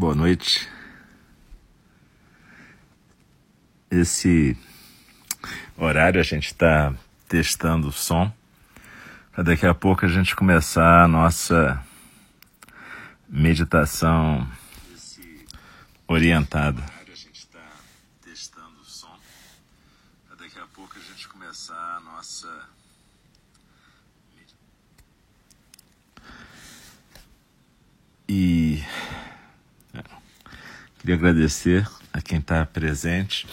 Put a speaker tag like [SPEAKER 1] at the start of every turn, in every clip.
[SPEAKER 1] Boa noite. Esse horário a gente está testando o som para daqui a pouco a gente começar a nossa meditação orientada. A gente está testando o som para daqui a pouco a gente começar a nossa e é, agradecer a quem está presente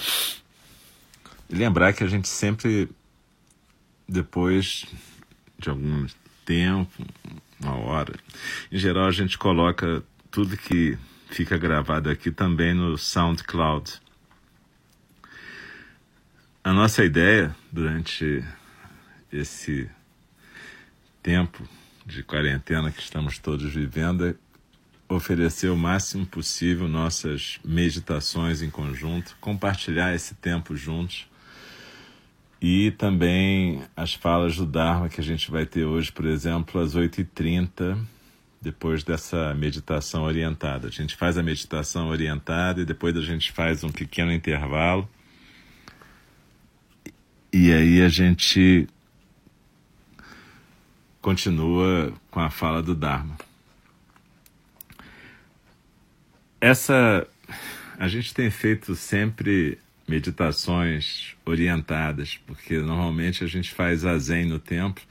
[SPEAKER 1] e lembrar que a gente sempre depois de algum tempo, uma hora. Em geral, a gente coloca tudo que fica gravado aqui também no SoundCloud. A nossa ideia durante esse tempo de quarentena que estamos todos vivendo é oferecer o máximo possível nossas meditações em conjunto, compartilhar esse tempo juntos e também as falas do Dharma que a gente vai ter hoje, por exemplo, às 8h30, depois dessa meditação orientada. A gente faz a meditação orientada e depois a gente faz um pequeno intervalo. E aí a gente continua com a fala do Dharma. Essa a gente tem feito sempre meditações orientadas, porque normalmente a gente faz a zen no templo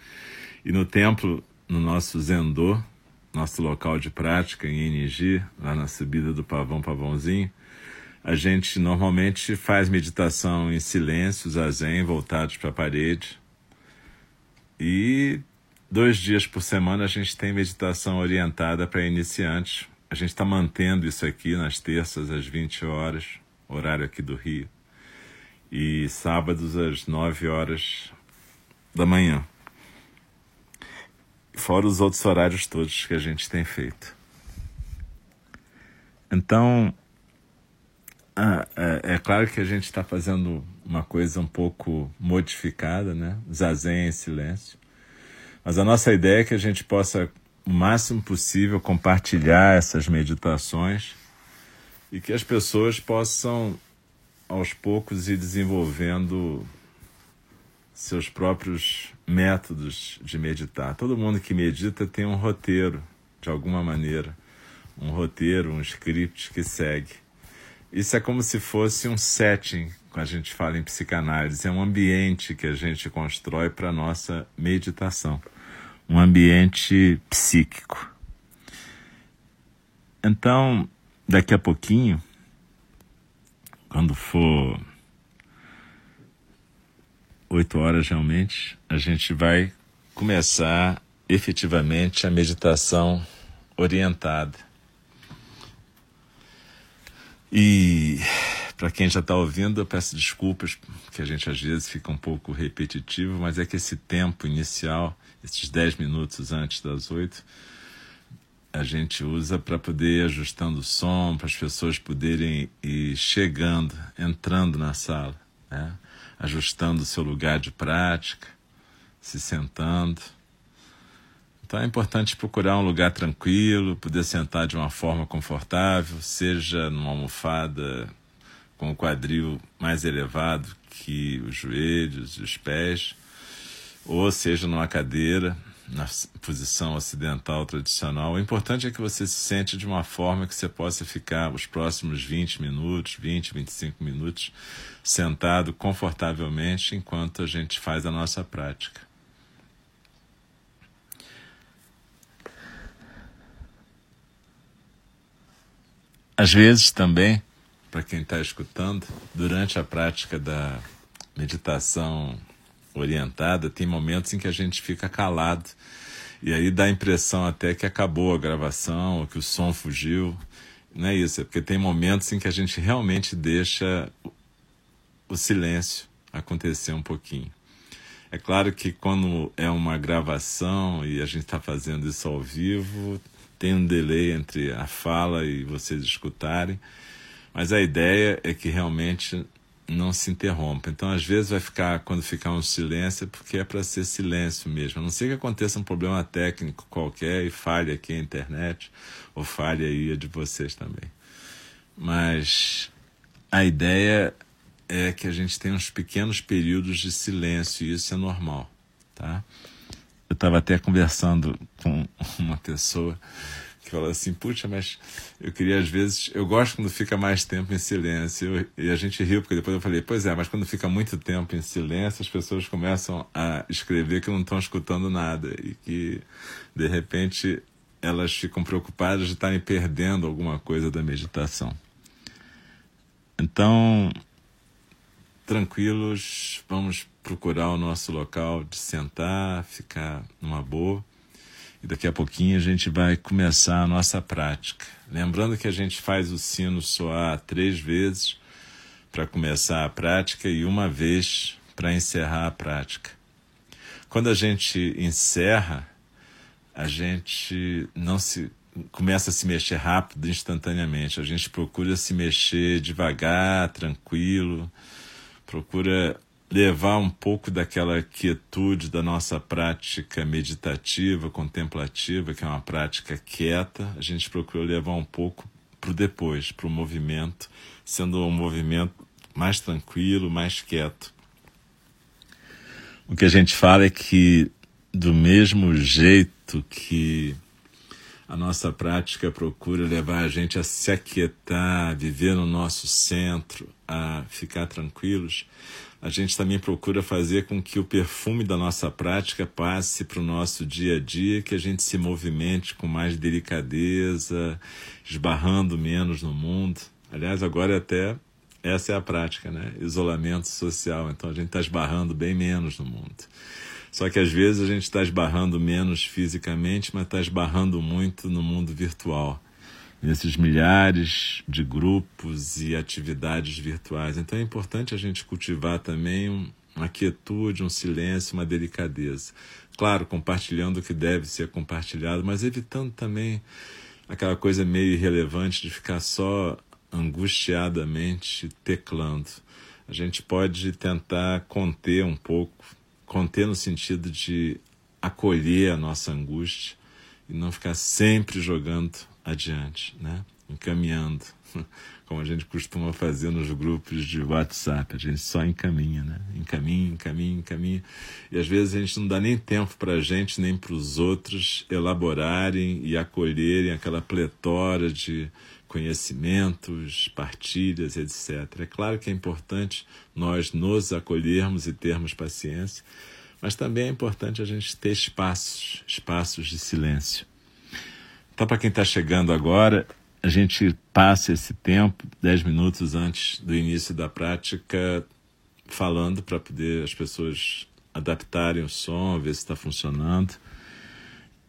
[SPEAKER 1] e no templo, no nosso zendô, nosso local de prática em Enigi, lá na subida do Pavão Pavãozinho, a gente normalmente faz meditação em silêncio, zazen, voltados para a parede. E dois dias por semana a gente tem meditação orientada para iniciantes. A gente está mantendo isso aqui nas terças às 20 horas, horário aqui do Rio e sábados às 9 horas da manhã. Fora os outros horários todos que a gente tem feito. Então, é, é, claro que a gente está fazendo uma coisa um pouco modificada, né? Zazen em silêncio. Mas a nossa ideia é que a gente possa, o máximo possível, compartilhar essas meditações e que as pessoas possam aos poucos ir desenvolvendo seus próprios métodos de meditar. Todo mundo que medita tem um roteiro, de alguma maneira, um roteiro, um script que segue. Isso é como se fosse um setting, quando a gente fala em psicanálise, é um ambiente que a gente constrói para nossa meditação, um ambiente psíquico. Então, daqui a pouquinho, quando for oito horas realmente, a gente vai começar efetivamente a meditação orientada. E para quem já está ouvindo, eu peço desculpas, porque a gente às vezes fica um pouco repetitivo, mas é que esse tempo inicial, esses dez minutos antes das oito, a gente usa para poder ir ajustando o som, para as pessoas poderem ir chegando, entrando na sala, né? ajustando o seu lugar de prática, se sentando. Então é importante procurar um lugar tranquilo, poder sentar de uma forma confortável, seja numa almofada com o quadril mais elevado que os joelhos e os pés, ou seja numa cadeira na posição ocidental tradicional. O importante é que você se sente de uma forma que você possa ficar os próximos 20 minutos, 20, 25 minutos, sentado confortavelmente enquanto a gente faz a nossa prática. Às vezes também, para quem está escutando, durante a prática da meditação orientada, tem momentos em que a gente fica calado. E aí dá a impressão até que acabou a gravação, ou que o som fugiu. Não é isso, é porque tem momentos em que a gente realmente deixa o silêncio acontecer um pouquinho. É claro que quando é uma gravação e a gente está fazendo isso ao vivo, tem um delay entre a fala e vocês escutarem, mas a ideia é que realmente não se interrompa. Então, às vezes, vai ficar, quando ficar um silêncio, é porque é para ser silêncio mesmo. A não ser que aconteça um problema técnico qualquer e falhe aqui a internet, ou falhe aí a de vocês também. mas a ideia é que a gente tem uns pequenos períodos de silêncio e isso é normal, tá? Eu estava até conversando com uma pessoa que fala assim, puxa, mas eu queria às vezes, eu gosto quando fica mais tempo em silêncio. E a gente riu, porque depois eu falei, pois é, mas quando fica muito tempo em silêncio, as pessoas começam a escrever que não estão escutando nada e que, de repente, elas ficam preocupadas de estarem perdendo alguma coisa da meditação. Então, tranquilos, vamos procurar o nosso local de sentar, ficar numa boa e daqui a pouquinho a gente vai começar a nossa prática. Lembrando que a gente faz o sino soar três vezes para começar a prática e uma vez para encerrar a prática. Quando a gente encerra, a gente não se começa a se mexer rápido, instantaneamente. A gente procura se mexer devagar, tranquilo, procura levar um pouco daquela quietude da nossa prática meditativa, contemplativa, que é uma prática quieta, a gente procurou levar um pouco para o depois, para o movimento, sendo um movimento mais tranquilo, mais quieto. O que a gente fala é que, do mesmo jeito que a nossa prática procura levar a gente a se aquietar, a viver no nosso centro, a ficar tranquilos, a gente também procura fazer com que o perfume da nossa prática passe para o nosso dia a dia, que a gente se movimente com mais delicadeza, esbarrando menos no mundo. Aliás, agora até essa é a prática, né? Isolamento social. Então a gente está esbarrando bem menos no mundo. Só que às vezes a gente está esbarrando menos fisicamente, mas está esbarrando muito no mundo virtual nesses milhares de grupos e atividades virtuais. Então é importante a gente cultivar também um, uma quietude, um silêncio, uma delicadeza. Claro, compartilhando o que deve ser compartilhado, mas evitando também aquela coisa meio irrelevante de ficar só angustiadamente teclando. A gente pode tentar conter um pouco, conter no sentido de acolher a nossa angústia e não ficar sempre jogando adiante, né? encaminhando, como a gente costuma fazer nos grupos de WhatsApp, a gente só encaminha, né? encaminha, encaminha, encaminha, e às vezes a gente não dá nem tempo para a gente nem para os outros elaborarem e acolherem aquela pletora de conhecimentos, partilhas, etc. É claro que é importante nós nos acolhermos e termos paciência, mas também é importante a gente ter espaços, espaços de silêncio. Então, para quem está chegando agora, a gente passa esse tempo, 10 minutos antes do início da prática, falando para poder as pessoas adaptarem o som, ver se está funcionando.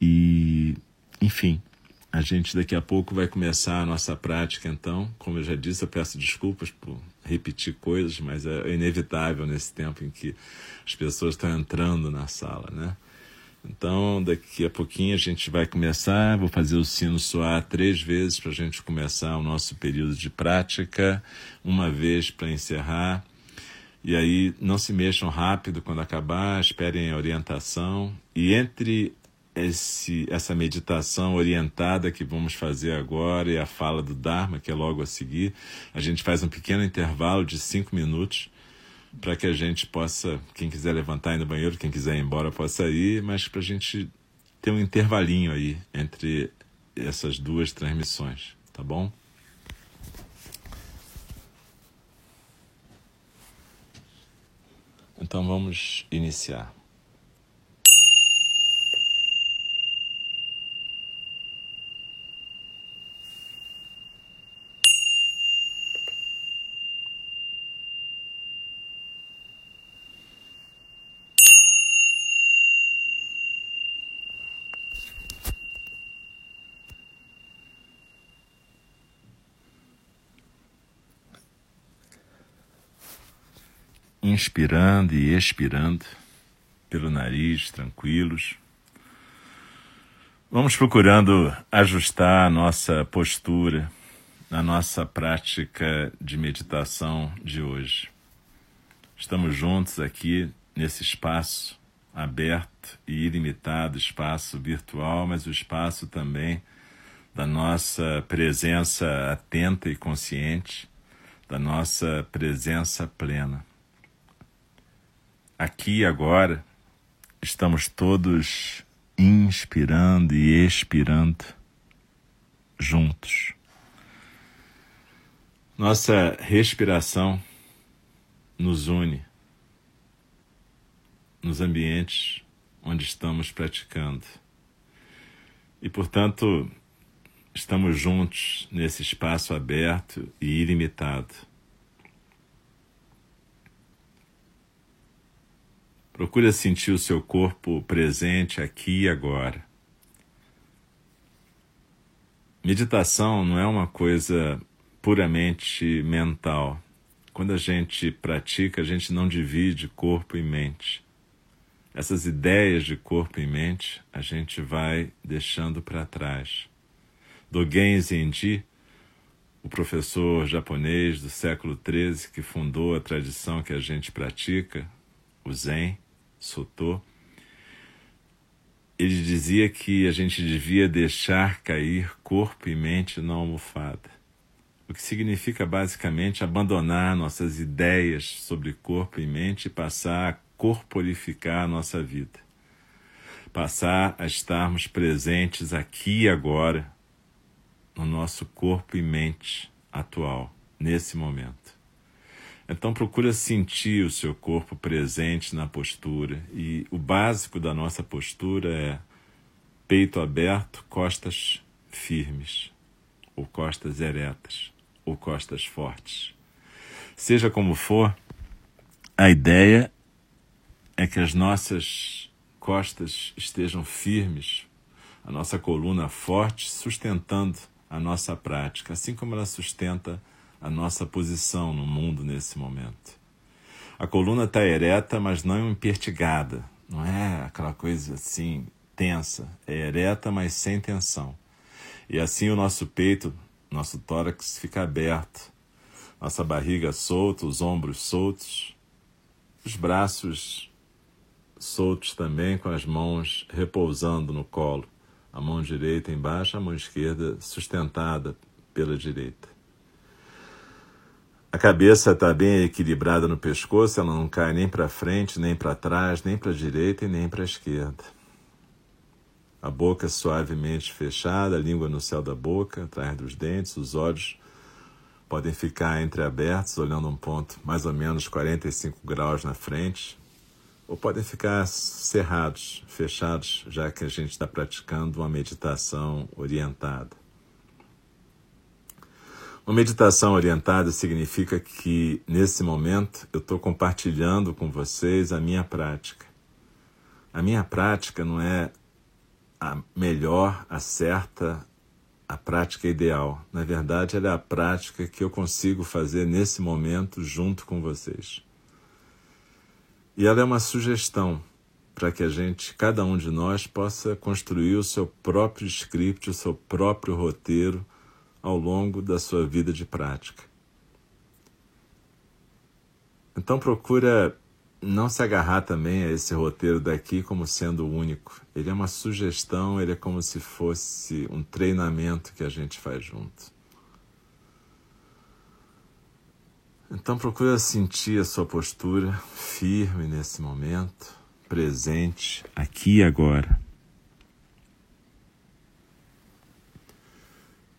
[SPEAKER 1] E, enfim, a gente daqui a pouco vai começar a nossa prática, então. Como eu já disse, eu peço desculpas por repetir coisas, mas é inevitável nesse tempo em que as pessoas estão entrando na sala, né? Então, daqui a pouquinho a gente vai começar. Vou fazer o sino soar três vezes para a gente começar o nosso período de prática, uma vez para encerrar. E aí, não se mexam rápido quando acabar, esperem a orientação. E entre esse, essa meditação orientada que vamos fazer agora e a fala do Dharma, que é logo a seguir, a gente faz um pequeno intervalo de cinco minutos para que a gente possa, quem quiser levantar ir no banheiro, quem quiser ir embora possa ir, mas para a gente ter um intervalinho aí entre essas duas transmissões, tá bom? Então vamos iniciar. Inspirando e expirando pelo nariz, tranquilos. Vamos procurando ajustar a nossa postura na nossa prática de meditação de hoje. Estamos juntos aqui nesse espaço aberto e ilimitado, espaço virtual, mas o espaço também da nossa presença atenta e consciente, da nossa presença plena. Aqui e agora, estamos todos inspirando e expirando juntos. Nossa respiração nos une nos ambientes onde estamos praticando. E, portanto, estamos juntos nesse espaço aberto e ilimitado. Procure sentir o seu corpo presente aqui e agora. Meditação não é uma coisa puramente mental. Quando a gente pratica, a gente não divide corpo e mente. Essas ideias de corpo e mente a gente vai deixando para trás. Dogen Zenji, o professor japonês do século XIII que fundou a tradição que a gente pratica, o Zen, Soto, ele dizia que a gente devia deixar cair corpo e mente na almofada, o que significa basicamente abandonar nossas ideias sobre corpo e mente e passar a corporificar a nossa vida, passar a estarmos presentes aqui e agora, no nosso corpo e mente atual, nesse momento. Então procura sentir o seu corpo presente na postura e o básico da nossa postura é peito aberto, costas firmes, ou costas eretas, ou costas fortes. Seja como for, a ideia é que as nossas costas estejam firmes, a nossa coluna forte, sustentando a nossa prática, assim como ela sustenta a a nossa posição no mundo nesse momento. A coluna está ereta, mas não impertigada. Não é aquela coisa assim tensa. É ereta, mas sem tensão. E assim o nosso peito, nosso tórax fica aberto. Nossa barriga solta, os ombros soltos, os braços soltos também, com as mãos repousando no colo. A mão direita embaixo, a mão esquerda sustentada pela direita. A cabeça está bem equilibrada no pescoço, ela não cai nem para frente, nem para trás, nem para a direita e nem para a esquerda. A boca suavemente fechada, a língua no céu da boca, atrás dos dentes, os olhos podem ficar entreabertos, olhando um ponto mais ou menos 45 graus na frente, ou podem ficar cerrados, fechados, já que a gente está praticando uma meditação orientada. Uma meditação orientada significa que, nesse momento, eu estou compartilhando com vocês a minha prática. A minha prática não é a melhor, a certa, a prática ideal. Na verdade, ela é a prática que eu consigo fazer nesse momento junto com vocês. E ela é uma sugestão para que a gente, cada um de nós, possa construir o seu próprio script, o seu próprio roteiro ao longo da sua vida de prática. Então procura não se agarrar também a esse roteiro daqui como sendo o único. Ele é uma sugestão, ele é como se fosse um treinamento que a gente faz junto. Então procura sentir a sua postura firme nesse momento, presente, aqui e agora.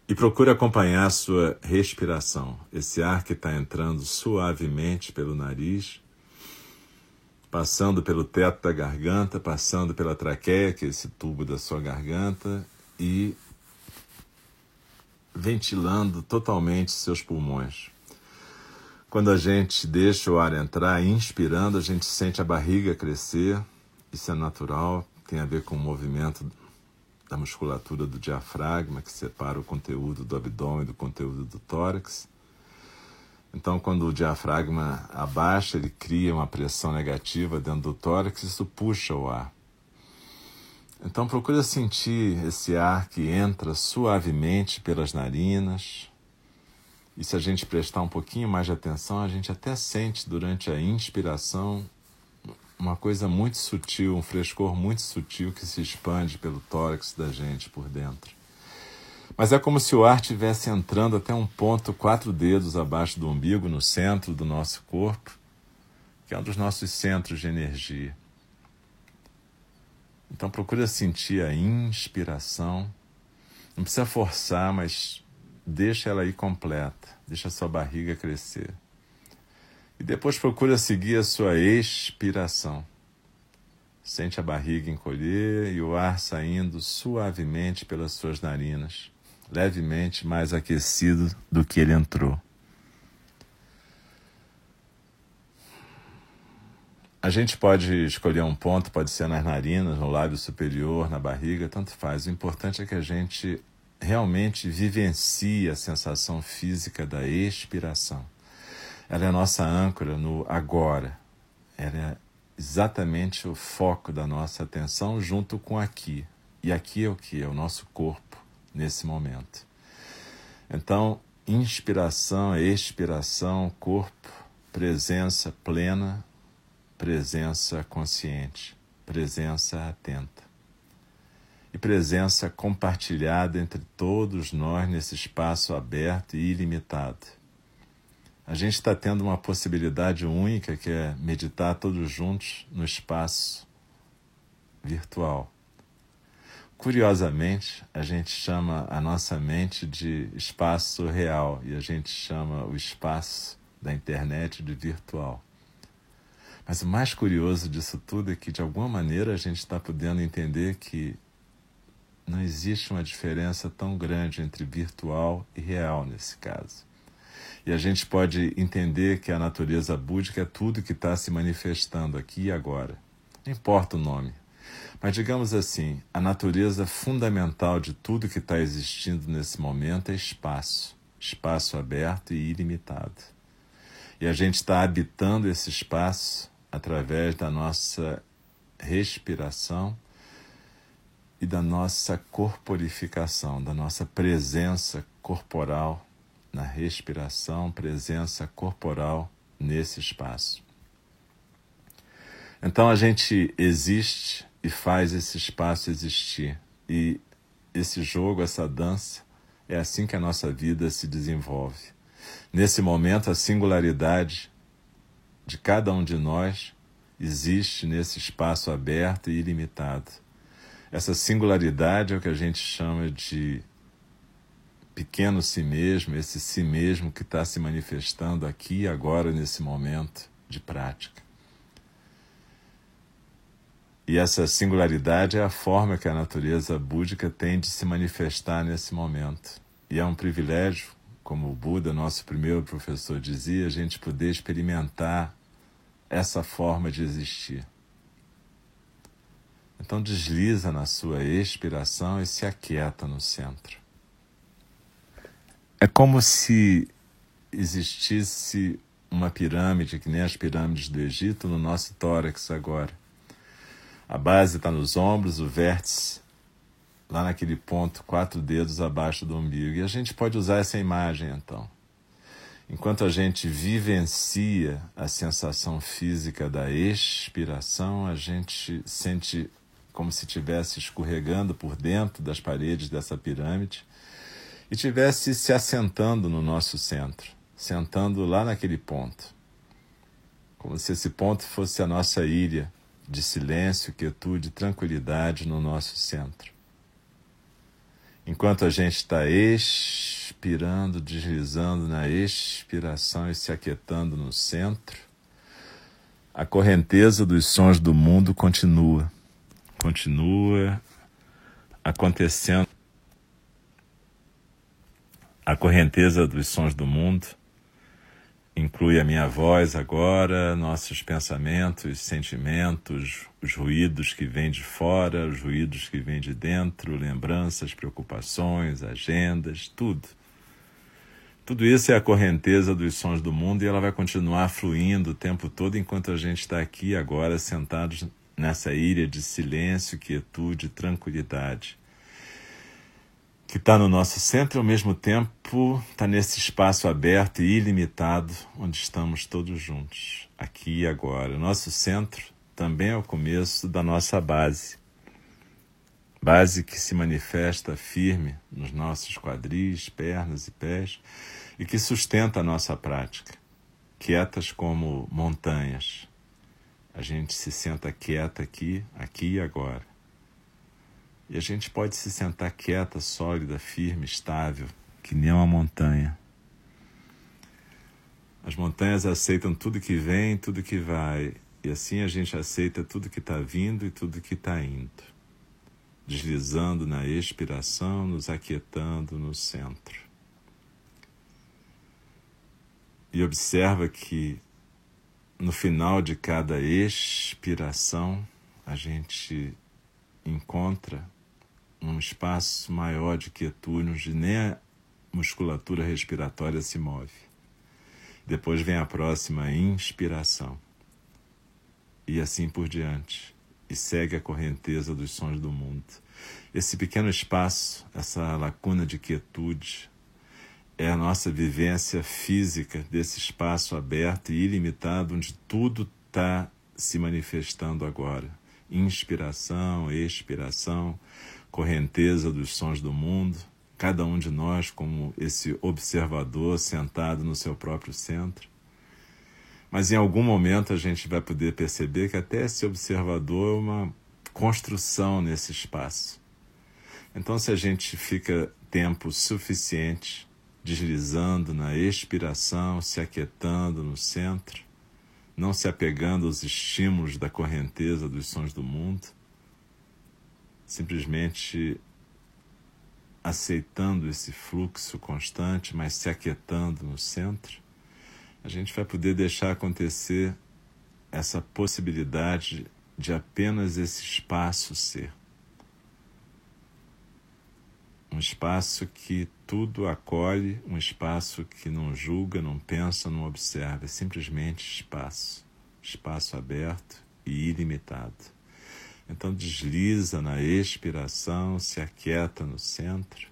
[SPEAKER 1] E procure acompanhar a sua respiração, esse ar que está entrando suavemente pelo nariz, passando pelo teto da garganta, passando pela traqueia, que é esse tubo da sua garganta, e ventilando totalmente seus pulmões. Quando a gente deixa o ar entrar, inspirando, a gente sente a barriga crescer, isso é natural, tem a ver com o movimento da musculatura do diafragma, que separa o conteúdo do abdômen do conteúdo do tórax. Então, quando o diafragma abaixa, ele cria uma pressão negativa dentro do tórax, isso puxa o ar. Então, procura sentir esse ar que entra suavemente pelas narinas. E se a gente prestar um pouquinho mais de atenção, a gente até sente durante a inspiração uma coisa muito sutil, um frescor muito sutil que se expande pelo tórax da gente por dentro. Mas é como se o ar estivesse entrando até um ponto quatro dedos abaixo do umbigo, no centro do nosso corpo, que é um dos nossos centros de energia. Então procura sentir a inspiração. Não precisa forçar, mas deixa ela ir completa. Deixa a sua barriga crescer. E depois procura seguir a sua expiração. Sente a barriga encolher e o ar saindo suavemente pelas suas narinas levemente mais aquecido do que ele entrou. A gente pode escolher um ponto, pode ser nas narinas, no lábio superior, na barriga, tanto faz. O importante é que a gente realmente vivencie a sensação física da expiração. Ela é a nossa âncora no agora. Ela é exatamente o foco da nossa atenção junto com aqui. E aqui é o que? É o nosso corpo nesse momento. Então, inspiração, expiração, corpo, presença plena, presença consciente, presença atenta. E presença compartilhada entre todos nós nesse espaço aberto e ilimitado. A gente está tendo uma possibilidade única que é meditar todos juntos no espaço virtual Curiosamente, a gente chama a nossa mente de espaço real e a gente chama o espaço da internet de virtual. Mas o mais curioso disso tudo é que, de alguma maneira, a gente está podendo entender que não existe uma diferença tão grande entre virtual e real nesse caso. E a gente pode entender que a natureza búdica é tudo que está se manifestando aqui e agora. Não importa o nome, mas digamos assim, a natureza fundamental de tudo que está existindo nesse momento é espaço, espaço aberto e ilimitado. E a gente está habitando esse espaço através da nossa respiração e da nossa corporificação, da nossa presença corporal na respiração, presença corporal nesse espaço. Então a gente existe e faz esse espaço existir. E esse jogo, essa dança, é assim que a nossa vida se desenvolve. Nesse momento, a singularidade de cada um de nós existe nesse espaço aberto e ilimitado. Essa singularidade é o que a gente chama de pequeno si mesmo, esse si mesmo que está se manifestando aqui e agora nesse momento de prática. E essa singularidade é a forma que a natureza búdica tem de se manifestar nesse momento. E é um privilégio, como o Buda, nosso primeiro professor, dizia, a gente poder experimentar essa forma de existir. Então desliza na sua expiração e se aquieta no centro. É como se existisse uma pirâmide, que nem as pirâmides do Egito, no nosso tórax agora. A base está nos ombros, o vértice lá naquele ponto, quatro dedos abaixo do umbigo. E a gente pode usar essa imagem então. Enquanto a gente vivencia a sensação física da expiração, a gente sente como se estivesse escorregando por dentro das paredes dessa pirâmide e estivesse se assentando no nosso centro, sentando lá naquele ponto. Como se esse ponto fosse a nossa ilha, de silêncio, quietude, tranquilidade no nosso centro. Enquanto a gente está expirando, deslizando na expiração e se aquietando no centro, a correnteza dos sons do mundo continua, continua acontecendo. A correnteza dos sons do mundo inclui a minha voz agora, nossos pensamentos, sentimentos, os ruídos que vêm de fora, os ruídos que vêm de dentro, lembranças, preocupações, agendas, tudo. Tudo isso é a correnteza dos sons do mundo e ela vai continuar fluindo o tempo todo enquanto a gente está aqui agora sentados nessa ilha de silêncio, quietude, tranquilidade que está no nosso centro e ao mesmo tempo está nesse espaço aberto e ilimitado onde estamos todos juntos, aqui e agora. Nosso centro também é o começo da nossa base. base que se manifesta firme nos nossos quadris, pernas e pés e que sustenta a nossa prática, quietas como montanhas. A gente se senta quieta aqui, aqui e agora. E a gente pode se sentar quieta, sólida, firme, estável, que nem uma montanha. As montanhas aceitam tudo que vem, tudo que vai, e assim a gente aceita tudo que está vindo e tudo que está indo deslizando na expiração, nos aquietando no centro. E observa que no final de cada expiração a gente encontra um espaço maior de quietude, onde nem a musculatura respiratória se move. Depois vem a próxima inspiração. E assim por diante e segue a correnteza dos sons do mundo. Esse pequeno espaço, essa lacuna de quietude, é a nossa vivência física desse espaço aberto e ilimitado onde tudo está se manifestando agora. Inspiração, expiração, correnteza dos sons do mundo, cada um de nós como esse observador sentado no seu próprio centro. Mas em algum momento a gente vai poder perceber que até esse observador é uma construção nesse espaço. Então, se a gente fica tempo suficiente deslizando na expiração, se aquietando no centro, não se apegando aos estímulos da correnteza dos sons do mundo, simplesmente aceitando esse fluxo constante, mas se aquietando no centro, a gente vai poder deixar acontecer essa possibilidade de apenas esse espaço ser. Um espaço que tudo acolhe, um espaço que não julga, não pensa, não observa, é simplesmente espaço. Espaço aberto e ilimitado. Então desliza na expiração, se aquieta no centro.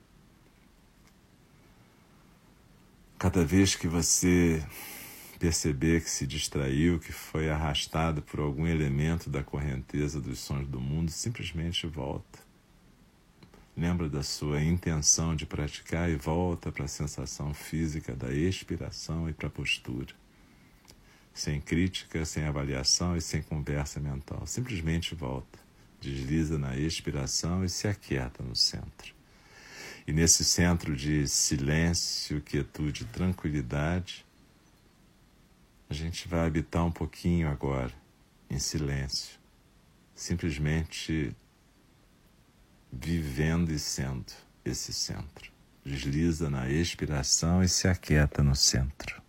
[SPEAKER 1] Cada vez que você perceber que se distraiu, que foi arrastado por algum elemento da correnteza dos sons do mundo, simplesmente volta. Lembra da sua intenção de praticar e volta para a sensação física da expiração e para a postura. Sem crítica, sem avaliação e sem conversa mental. Simplesmente volta. Desliza na expiração e se aquieta no centro. E nesse centro de silêncio, quietude, tranquilidade, a gente vai habitar um pouquinho agora, em silêncio, simplesmente vivendo e sendo esse centro. Desliza na expiração e se aquieta no centro.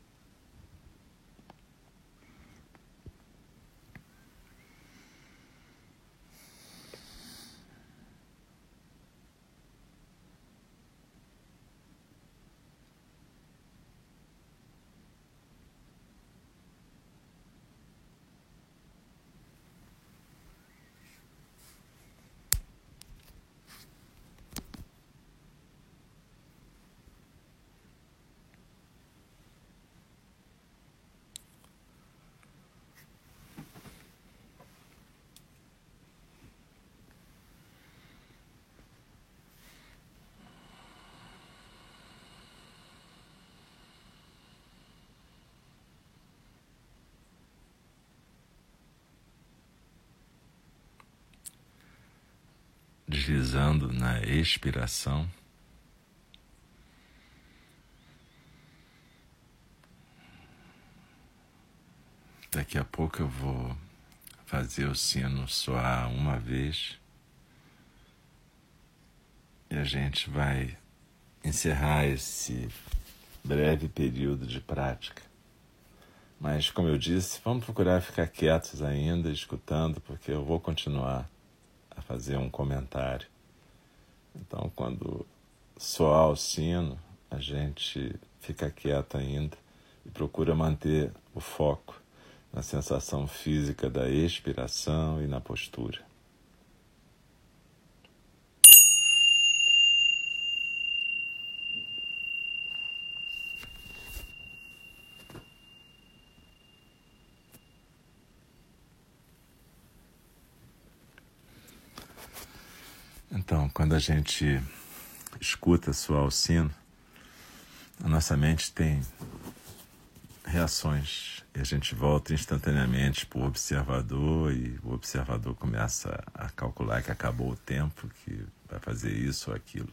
[SPEAKER 1] Deslizando na expiração. Daqui a pouco eu vou fazer o sino soar uma vez e a gente vai encerrar esse breve período de prática. Mas, como eu disse, vamos procurar ficar quietos ainda, escutando, porque eu vou continuar a fazer um comentário. Então, quando soar o sino, a gente fica quieto ainda e procura manter o foco na sensação física da expiração e na postura. Quando a gente escuta sua sino, a nossa mente tem reações e a gente volta instantaneamente para o observador e o observador começa a calcular que acabou o tempo, que vai fazer isso ou aquilo.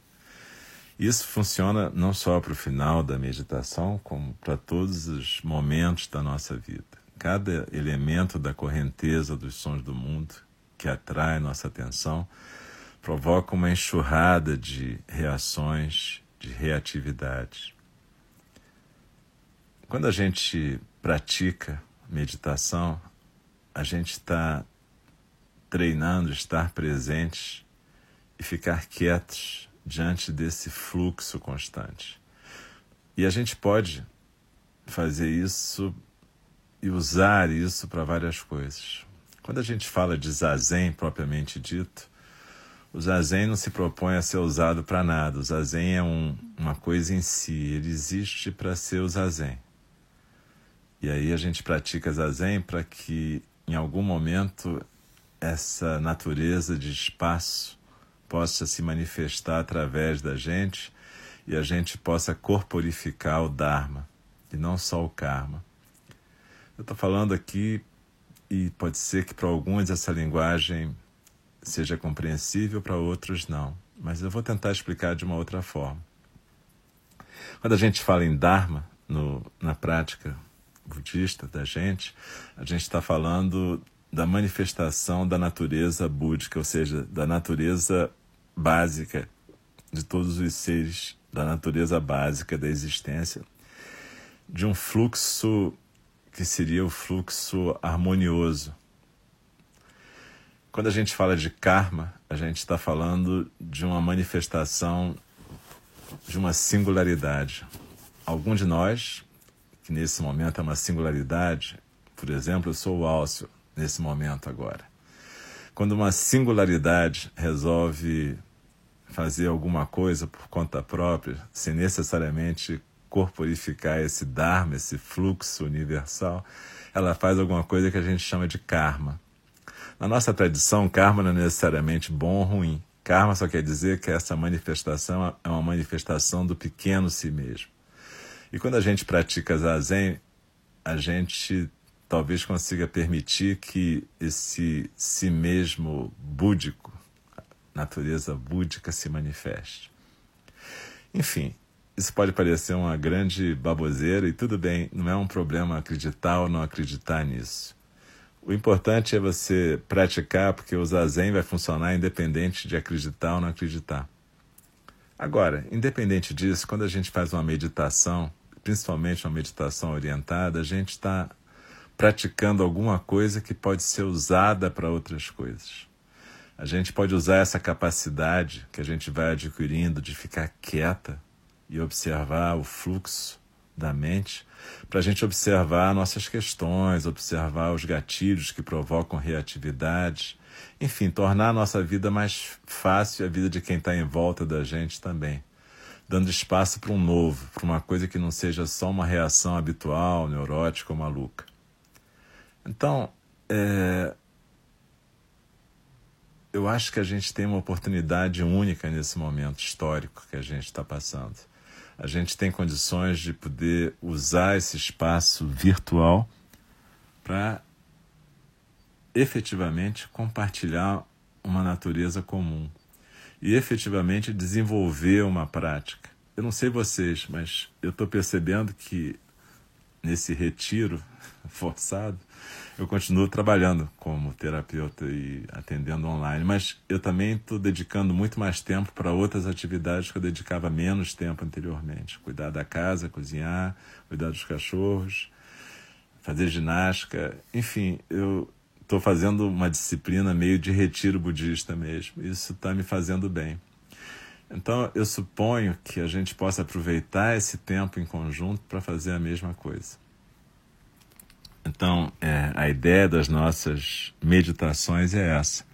[SPEAKER 1] Isso funciona não só para o final da meditação, como para todos os momentos da nossa vida. Cada elemento da correnteza dos sons do mundo que atrai nossa atenção provoca uma enxurrada de reações, de reatividade. Quando a gente pratica meditação, a gente está treinando estar presentes e ficar quietos diante desse fluxo constante. E a gente pode fazer isso e usar isso para várias coisas. Quando a gente fala de zazen propriamente dito, o zazen não se propõe a ser usado para nada. O zazen é um, uma coisa em si, ele existe para ser o zazen. E aí a gente pratica zazen para que em algum momento essa natureza de espaço possa se manifestar através da gente e a gente possa corporificar o Dharma e não só o Karma. Eu estou falando aqui e pode ser que para alguns essa linguagem seja compreensível, para outros não. Mas eu vou tentar explicar de uma outra forma. Quando a gente fala em Dharma, no, na prática budista da gente, a gente está falando da manifestação da natureza búdica, ou seja, da natureza básica de todos os seres, da natureza básica da existência, de um fluxo que seria o fluxo harmonioso, quando a gente fala de karma, a gente está falando de uma manifestação de uma singularidade. Algum de nós, que nesse momento é uma singularidade, por exemplo, eu sou o Álcio nesse momento agora. Quando uma singularidade resolve fazer alguma coisa por conta própria, sem necessariamente corporificar esse Dharma, esse fluxo universal, ela faz alguma coisa que a gente chama de karma. Na nossa tradição, karma não é necessariamente bom ou ruim. Karma só quer dizer que essa manifestação é uma manifestação do pequeno si mesmo. E quando a gente pratica zazen, a gente talvez consiga permitir que esse si mesmo búdico, natureza búdica, se manifeste. Enfim, isso pode parecer uma grande baboseira e tudo bem, não é um problema acreditar ou não acreditar nisso. O importante é você praticar, porque o zazen vai funcionar independente de acreditar ou não acreditar. Agora, independente disso, quando a gente faz uma meditação, principalmente uma meditação orientada, a gente está praticando alguma coisa que pode ser usada para outras coisas. A gente pode usar essa capacidade que a gente vai adquirindo de ficar quieta e observar o fluxo da mente, para a gente observar nossas questões, observar os gatilhos que provocam reatividade, enfim, tornar a nossa vida mais fácil e a vida de quem está em volta da gente também, dando espaço para um novo, para uma coisa que não seja só uma reação habitual, neurótica ou maluca. Então, é, eu acho que a gente tem uma oportunidade única nesse momento histórico que a gente está passando a gente tem condições de poder usar esse espaço virtual para efetivamente compartilhar uma natureza comum e efetivamente desenvolver uma prática. Eu não sei vocês, mas eu estou percebendo que nesse retiro forçado, eu continuo trabalhando como terapeuta e atendendo online, mas eu também estou dedicando muito mais tempo para outras atividades que eu dedicava menos tempo anteriormente. Cuidar da casa, cozinhar, cuidar dos cachorros, fazer ginástica, enfim, eu estou fazendo uma disciplina meio de retiro budista mesmo. Isso está me fazendo bem. Então, eu suponho que a gente possa aproveitar esse tempo em conjunto para fazer a mesma coisa. Então, é, a ideia das nossas meditações é essa.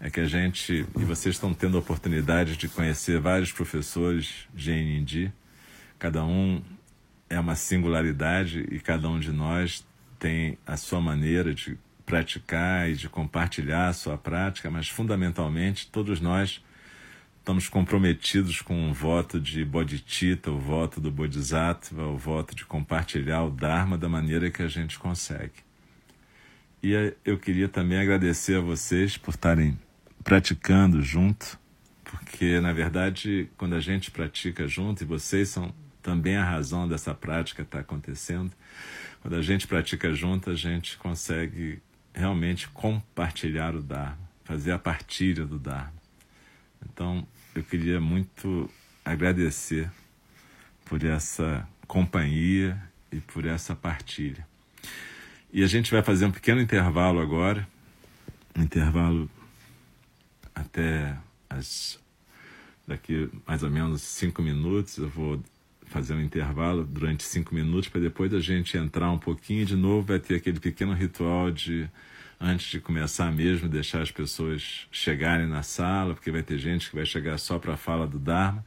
[SPEAKER 1] É que a gente, e vocês estão tendo a oportunidade de conhecer vários professores de NND, cada um é uma singularidade e cada um de nós tem a sua maneira de praticar e de compartilhar a sua prática, mas fundamentalmente todos nós estamos comprometidos com o voto de Bodhicitta, o voto do Bodhisattva, o voto de compartilhar o Dharma da maneira que a gente consegue. E eu queria também agradecer a vocês por estarem praticando junto, porque na verdade, quando a gente pratica junto, e vocês são também a razão dessa prática estar acontecendo, quando a gente pratica junto, a gente consegue realmente compartilhar o Dharma, fazer a partilha do Dharma. Então, eu queria muito agradecer por essa companhia e por essa partilha. E a gente vai fazer um pequeno intervalo agora, um intervalo até as daqui mais ou menos cinco minutos. Eu vou fazer um intervalo durante cinco minutos para depois a gente entrar um pouquinho de novo. Vai ter aquele pequeno ritual de antes de começar mesmo, deixar as pessoas chegarem na sala, porque vai ter gente que vai chegar só para a fala do Dharma.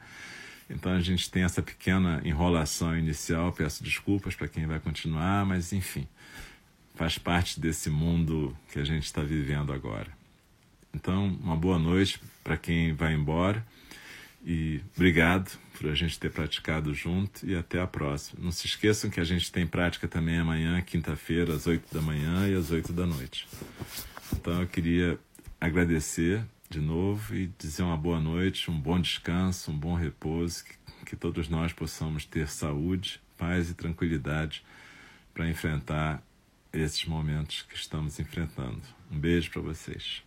[SPEAKER 1] Então a gente tem essa pequena enrolação inicial, peço desculpas para quem vai continuar, mas enfim, faz parte desse mundo que a gente está vivendo agora. Então, uma boa noite para quem vai embora e obrigado por a gente ter praticado junto e até a próxima. Não se esqueçam que a gente tem prática também amanhã, quinta-feira, às 8 da manhã e às 8 da noite. Então eu queria agradecer de novo e dizer uma boa noite, um bom descanso, um bom repouso, que, que todos nós possamos ter saúde, paz e tranquilidade para enfrentar esses momentos que estamos enfrentando. Um beijo para vocês.